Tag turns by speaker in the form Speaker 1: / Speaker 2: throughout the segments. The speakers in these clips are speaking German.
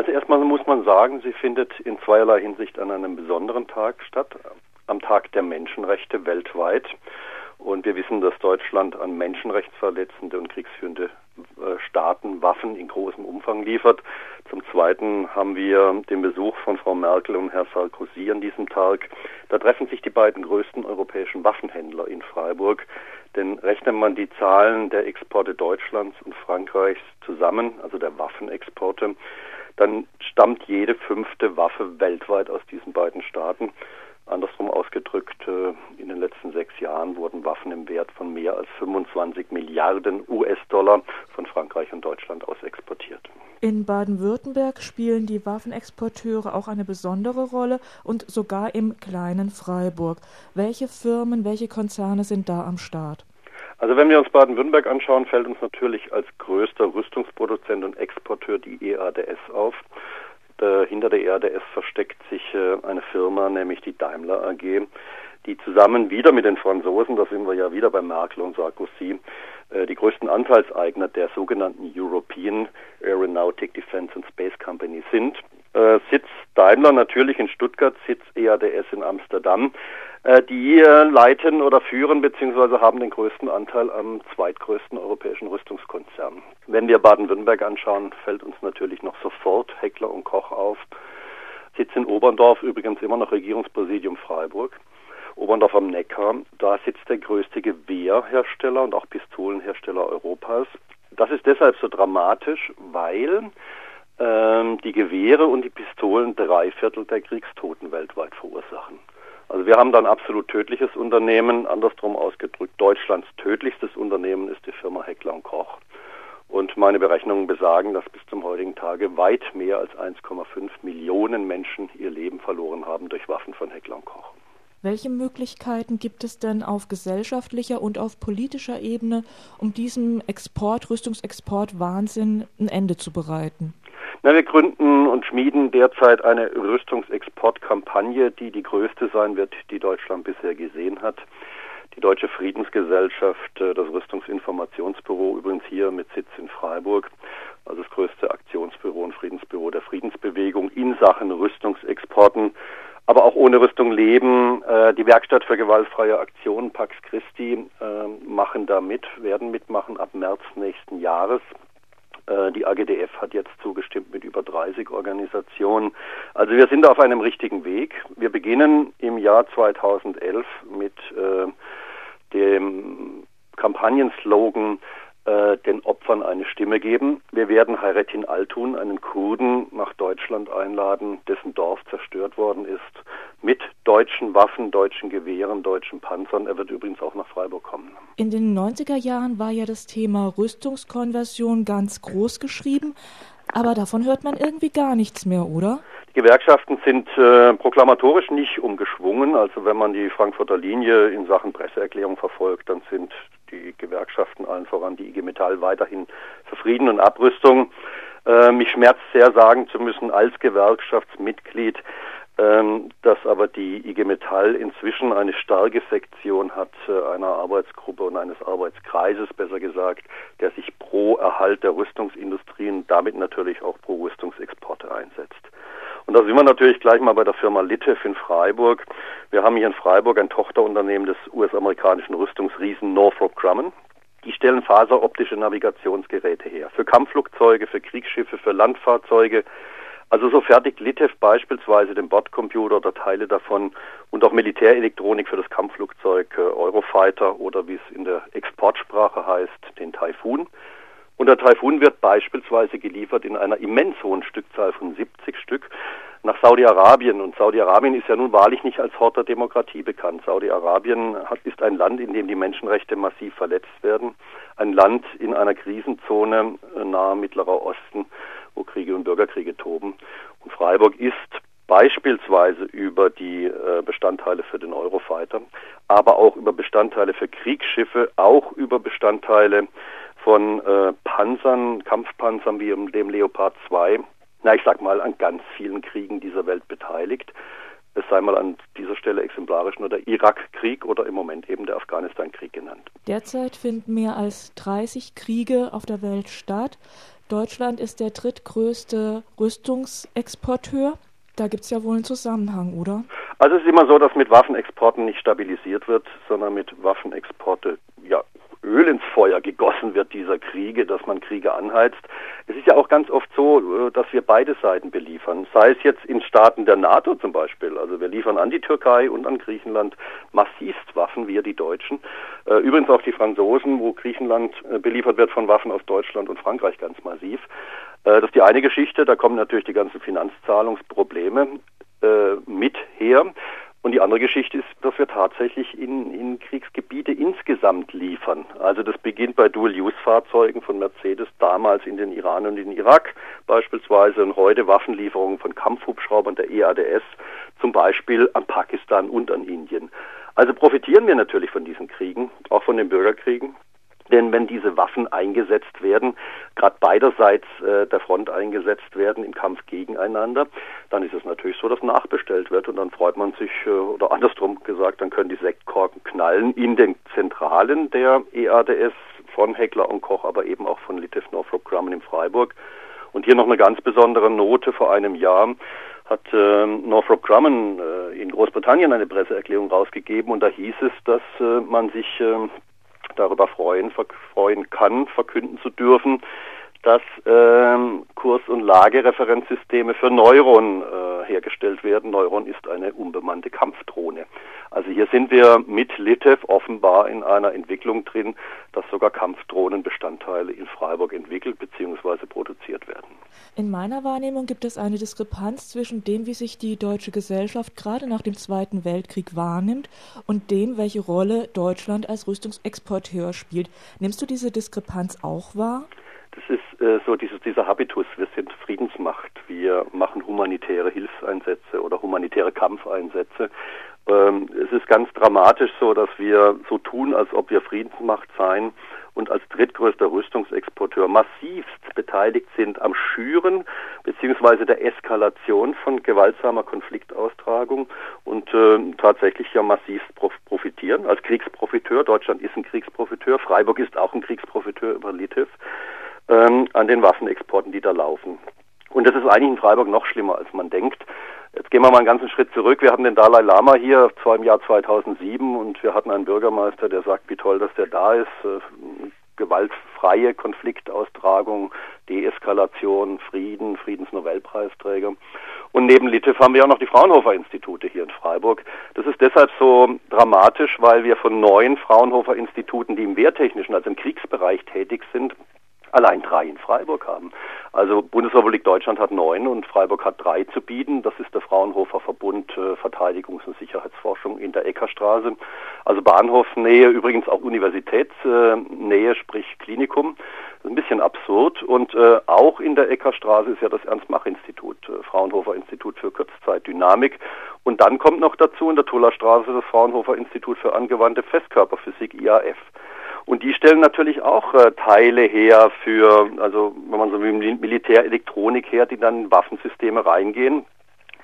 Speaker 1: Also erstmal muss man sagen, sie findet in zweierlei Hinsicht an einem besonderen Tag statt, am Tag der Menschenrechte weltweit. Und wir wissen, dass Deutschland an menschenrechtsverletzende und kriegsführende äh, Staaten Waffen in großem Umfang liefert. Zum Zweiten haben wir den Besuch von Frau Merkel und Herr Sarkozy an diesem Tag. Da treffen sich die beiden größten europäischen Waffenhändler in Freiburg. Denn rechnet man die Zahlen der Exporte Deutschlands und Frankreichs zusammen, also der Waffenexporte, dann stammt jede fünfte Waffe weltweit aus diesen beiden Staaten. Andersrum ausgedrückt, äh, in den letzten sechs Jahren wurden Waffen im Wert von mehr als 25 Milliarden US-Dollar von Frankreich und Deutschland aus exportiert.
Speaker 2: In Baden-Württemberg spielen die Waffenexporteure auch eine besondere Rolle und sogar im kleinen Freiburg. Welche Firmen, welche Konzerne sind da am Start?
Speaker 1: Also wenn wir uns Baden-Württemberg anschauen, fällt uns natürlich als größter Rüstungsproduzent und Exporteur die EADS auf. Äh, hinter der EADS versteckt sich äh, eine Firma, nämlich die Daimler AG, die zusammen wieder mit den Franzosen, da sind wir ja wieder bei Merkel und Sarkozy, äh, die größten Anteilseigner der sogenannten European Aeronautic Defense and Space Company sind. Äh, Sitz Daimler natürlich in Stuttgart, Sitz EADS in Amsterdam. Äh, die äh, leiten oder führen bzw. haben den größten Anteil am zweitgrößten europäischen Rüstungskonzern. Wenn wir Baden-Württemberg anschauen, fällt uns natürlich noch sofort Heckler und Koch auf. Sitz in Oberndorf, übrigens immer noch Regierungspräsidium Freiburg. Oberndorf am Neckar, da sitzt der größte Gewehrhersteller und auch Pistolenhersteller Europas. Das ist deshalb so dramatisch, weil die Gewehre und die Pistolen drei Viertel der Kriegstoten weltweit verursachen. Also wir haben dann absolut tödliches Unternehmen, andersrum ausgedrückt, Deutschlands tödlichstes Unternehmen ist die Firma Heckler und Koch. Und meine Berechnungen besagen, dass bis zum heutigen Tage weit mehr als 1,5 Millionen Menschen ihr Leben verloren haben durch Waffen von Heckler und Koch.
Speaker 2: Welche Möglichkeiten gibt es denn auf gesellschaftlicher und auf politischer Ebene, um diesem Export, Rüstungsexport Wahnsinn ein Ende zu bereiten?
Speaker 1: Na, wir gründen und schmieden derzeit eine Rüstungsexportkampagne, die die größte sein wird, die Deutschland bisher gesehen hat. Die Deutsche Friedensgesellschaft, äh, das Rüstungsinformationsbüro, übrigens hier mit Sitz in Freiburg, also das größte Aktionsbüro und Friedensbüro der Friedensbewegung in Sachen Rüstungsexporten, aber auch ohne Rüstung leben. Äh, die Werkstatt für gewaltfreie Aktionen, Pax Christi, äh, machen da mit, werden mitmachen ab März nächsten Jahres. Äh, die AGDF hat jetzt zugestimmt mit über 30 Organisationen. Also wir sind auf einem richtigen Weg. Wir beginnen im Jahr 2011 mit äh, dem Kampagnenslogan äh, den Opfern eine Stimme geben. Wir werden Hayrettin Altun, einen Kurden, nach Deutschland einladen, dessen Dorf zerstört worden ist, mit deutschen Waffen, deutschen Gewehren, deutschen Panzern. Er wird übrigens auch nach Freiburg kommen.
Speaker 2: In den 90er Jahren war ja das Thema Rüstungskonversion ganz groß geschrieben, aber davon hört man irgendwie gar nichts mehr, oder?
Speaker 1: Die Gewerkschaften sind äh, proklamatorisch nicht umgeschwungen. Also wenn man die Frankfurter Linie in Sachen Presseerklärung verfolgt, dann sind die Gewerkschaften allen voran die IG Metall weiterhin für Frieden und Abrüstung. Äh, mich schmerzt sehr sagen zu müssen als Gewerkschaftsmitglied, dass aber die IG Metall inzwischen eine starke Sektion hat äh, einer Arbeitsgruppe und eines Arbeitskreises, besser gesagt, der sich pro Erhalt der Rüstungsindustrie und damit natürlich auch pro Rüstungsexporte einsetzt. Und da sind wir natürlich gleich mal bei der Firma Litef in Freiburg. Wir haben hier in Freiburg ein Tochterunternehmen des US-amerikanischen Rüstungsriesen Northrop Grumman. Die stellen faseroptische Navigationsgeräte her. Für Kampfflugzeuge, für Kriegsschiffe, für Landfahrzeuge. Also so fertigt Litef beispielsweise den Bordcomputer oder Teile davon und auch Militärelektronik für das Kampfflugzeug äh, Eurofighter oder wie es in der Exportsprache heißt, den Typhoon. Und der Taifun wird beispielsweise geliefert in einer immens hohen Stückzahl von 70 Stück nach Saudi-Arabien. Und Saudi-Arabien ist ja nun wahrlich nicht als Hort der Demokratie bekannt. Saudi-Arabien ist ein Land, in dem die Menschenrechte massiv verletzt werden. Ein Land in einer Krisenzone äh, nahe Mittlerer Osten, wo Kriege und Bürgerkriege toben. Und Freiburg ist beispielsweise über die äh, Bestandteile für den Eurofighter, aber auch über Bestandteile für Kriegsschiffe, auch über Bestandteile von äh, Panzern, Kampfpanzern wie dem Leopard 2, na ich sag mal, an ganz vielen Kriegen dieser Welt beteiligt. Es sei mal an dieser Stelle exemplarisch nur der Irakkrieg oder im Moment eben der Afghanistan-Krieg genannt.
Speaker 2: Derzeit finden mehr als 30 Kriege auf der Welt statt. Deutschland ist der drittgrößte Rüstungsexporteur. Da gibt es ja wohl einen Zusammenhang, oder?
Speaker 1: Also es ist immer so, dass mit Waffenexporten nicht stabilisiert wird, sondern mit Waffenexporte ja Öl ins Feuer gegossen wird dieser Kriege, dass man Kriege anheizt. Es ist ja auch ganz oft so, äh, dass wir beide Seiten beliefern. Sei es jetzt in Staaten der NATO zum Beispiel. Also wir liefern an die Türkei und an Griechenland massivst Waffen, wir die Deutschen. Äh, übrigens auch die Franzosen, wo Griechenland äh, beliefert wird von Waffen aus Deutschland und Frankreich ganz massiv. Das ist die eine Geschichte. Da kommen natürlich die ganzen Finanzzahlungsprobleme mit her. Und die andere Geschichte ist, dass wir tatsächlich in, in Kriegsgebiete insgesamt liefern. Also das beginnt bei Dual-Use-Fahrzeugen von Mercedes, damals in den Iran und in den Irak beispielsweise und heute Waffenlieferungen von Kampfhubschraubern der EADS, zum Beispiel an Pakistan und an Indien. Also profitieren wir natürlich von diesen Kriegen, auch von den Bürgerkriegen. Denn wenn diese Waffen eingesetzt werden, gerade beiderseits äh, der Front eingesetzt werden im Kampf gegeneinander, dann ist es natürlich so, dass nachbestellt wird und dann freut man sich, äh, oder andersrum gesagt, dann können die Sektkorken knallen in den Zentralen der EADS von Heckler und Koch, aber eben auch von Litef Northrop Grumman in Freiburg. Und hier noch eine ganz besondere Note vor einem Jahr hat äh, Northrop Grumman äh, in Großbritannien eine Presseerklärung rausgegeben und da hieß es, dass äh, man sich äh, darüber freuen, freuen kann, verkünden zu dürfen, dass ähm, Kurs- und Lagereferenzsysteme für Neuron äh, hergestellt werden. Neuron ist eine unbemannte Kampfdrohne. Also hier sind wir mit Litev offenbar in einer Entwicklung drin, dass sogar Kampfdrohnenbestandteile in Freiburg entwickelt bzw. produziert werden.
Speaker 2: In meiner Wahrnehmung gibt es eine Diskrepanz zwischen dem, wie sich die deutsche Gesellschaft gerade nach dem Zweiten Weltkrieg wahrnimmt und dem, welche Rolle Deutschland als Rüstungsexporteur spielt. Nimmst du diese Diskrepanz auch wahr?
Speaker 1: Äh, so dieses, dieser Habitus. Wir sind Friedensmacht. Wir machen humanitäre Hilfseinsätze oder humanitäre Kampfeinsätze. Ähm, es ist ganz dramatisch so, dass wir so tun, als ob wir Friedensmacht seien und als drittgrößter Rüstungsexporteur massivst beteiligt sind am Schüren beziehungsweise der Eskalation von gewaltsamer Konfliktaustragung und äh, tatsächlich ja massivst profitieren als Kriegsprofiteur. Deutschland ist ein Kriegsprofiteur, Freiburg ist auch ein Kriegsprofiteur über Litev ähm, an den Waffenexporten, die da laufen. Und das ist eigentlich in Freiburg noch schlimmer, als man denkt. Jetzt gehen wir mal einen ganzen Schritt zurück. Wir hatten den Dalai Lama hier zwar im Jahr 2007 und wir hatten einen Bürgermeister, der sagt, wie toll, dass der da ist. Äh, gewaltfreie Konfliktaustragung, Deeskalation, Frieden, Friedensnobelpreisträger. Und neben Litev haben wir auch noch die Fraunhofer-Institute hier in Freiburg. Das ist deshalb so dramatisch, weil wir von neun Fraunhofer-Instituten, die im wehrtechnischen, also im Kriegsbereich tätig sind, Freiburg haben. Also Bundesrepublik Deutschland hat neun und Freiburg hat drei zu bieten. Das ist der Fraunhofer Verbund äh, Verteidigungs- und Sicherheitsforschung in der Eckerstraße. Also Bahnhofsnähe, übrigens auch Universitätsnähe, sprich Klinikum. Das ist ein bisschen absurd. Und äh, auch in der Eckerstraße ist ja das Ernst-Mach-Institut, äh, Fraunhofer Institut für Kurzzeitdynamik. Und dann kommt noch dazu in der Tullerstraße das Fraunhofer Institut für angewandte Festkörperphysik, IAF. Und die stellen natürlich auch äh, Teile her für, also wenn man so wie Militärelektronik her, die dann in Waffensysteme reingehen.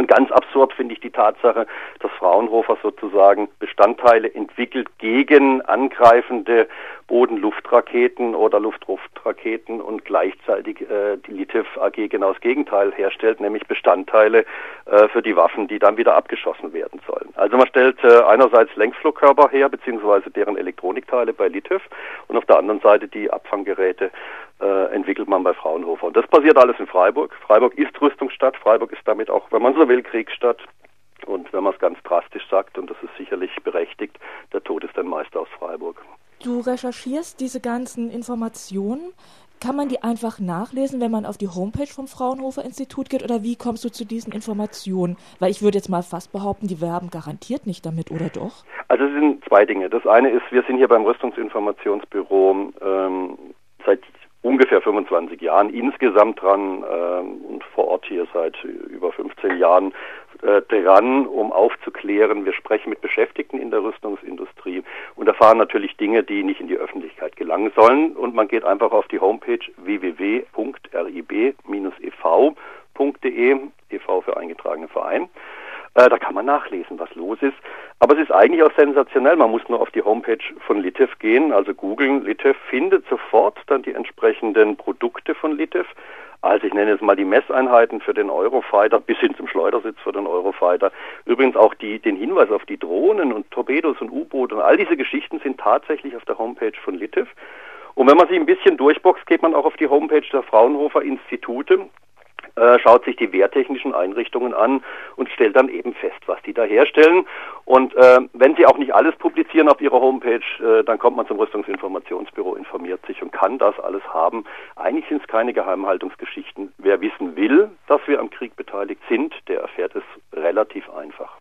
Speaker 1: Und ganz absurd finde ich die Tatsache, dass Fraunhofer sozusagen Bestandteile entwickelt gegen angreifende Boden-Luftraketen oder Luft-Luft-Raketen und gleichzeitig äh, die Litev AG genau das Gegenteil herstellt, nämlich Bestandteile äh, für die Waffen, die dann wieder abgeschossen werden sollen. Also man stellt äh, einerseits Lenkflugkörper her, beziehungsweise deren Elektronikteile bei Litev und auf der anderen Seite die Abfanggeräte äh, entwickelt man bei Fraunhofer. Und das passiert alles in Freiburg. Freiburg ist Rüstungsstadt, Freiburg ist damit auch, wenn man so will, Kriegsstadt. Und wenn man es ganz drastisch sagt, und das ist sicherlich berechtigt, der Tod ist ein Meister aus Freiburg.
Speaker 2: Du recherchierst diese ganzen Informationen. Kann man die einfach nachlesen, wenn man auf die Homepage vom Fraunhofer Institut geht? Oder wie kommst du zu diesen Informationen? Weil ich würde jetzt mal fast behaupten, die werben garantiert nicht damit, oder doch?
Speaker 1: Also es sind zwei Dinge. Das eine ist, wir sind hier beim Rüstungsinformationsbüro ähm, seit ungefähr 25 Jahren insgesamt dran äh, und vor Ort hier seit über 15 Jahren äh, dran, um aufzuklären. Wir sprechen mit Beschäftigten in der Rüstungsindustrie und erfahren natürlich Dinge, die nicht in die Öffentlichkeit gelangen sollen. Und man geht einfach auf die Homepage www.rib-ev.de, EV für eingetragene Verein. Äh, da kann man nachlesen, was los ist. Aber es ist eigentlich auch sensationell. Man muss nur auf die Homepage von Litev gehen, also googeln. Litev findet sofort dann die entsprechenden Produkte von Litev. Also ich nenne jetzt mal die Messeinheiten für den Eurofighter bis hin zum Schleudersitz für den Eurofighter. Übrigens auch die, den Hinweis auf die Drohnen und Torpedos und U-Boote und all diese Geschichten sind tatsächlich auf der Homepage von Litev. Und wenn man sich ein bisschen durchboxt, geht man auch auf die Homepage der Fraunhofer Institute äh, schaut sich die wehrtechnischen Einrichtungen an und stellt dann eben fest, was die da herstellen. Und äh, wenn sie auch nicht alles publizieren auf ihrer Homepage, äh, dann kommt man zum Rüstungsinformationsbüro, informiert sich und kann das alles haben. Eigentlich sind es keine Geheimhaltungsgeschichten. Wer wissen will, dass wir am Krieg beteiligt sind, der erfährt es relativ einfach.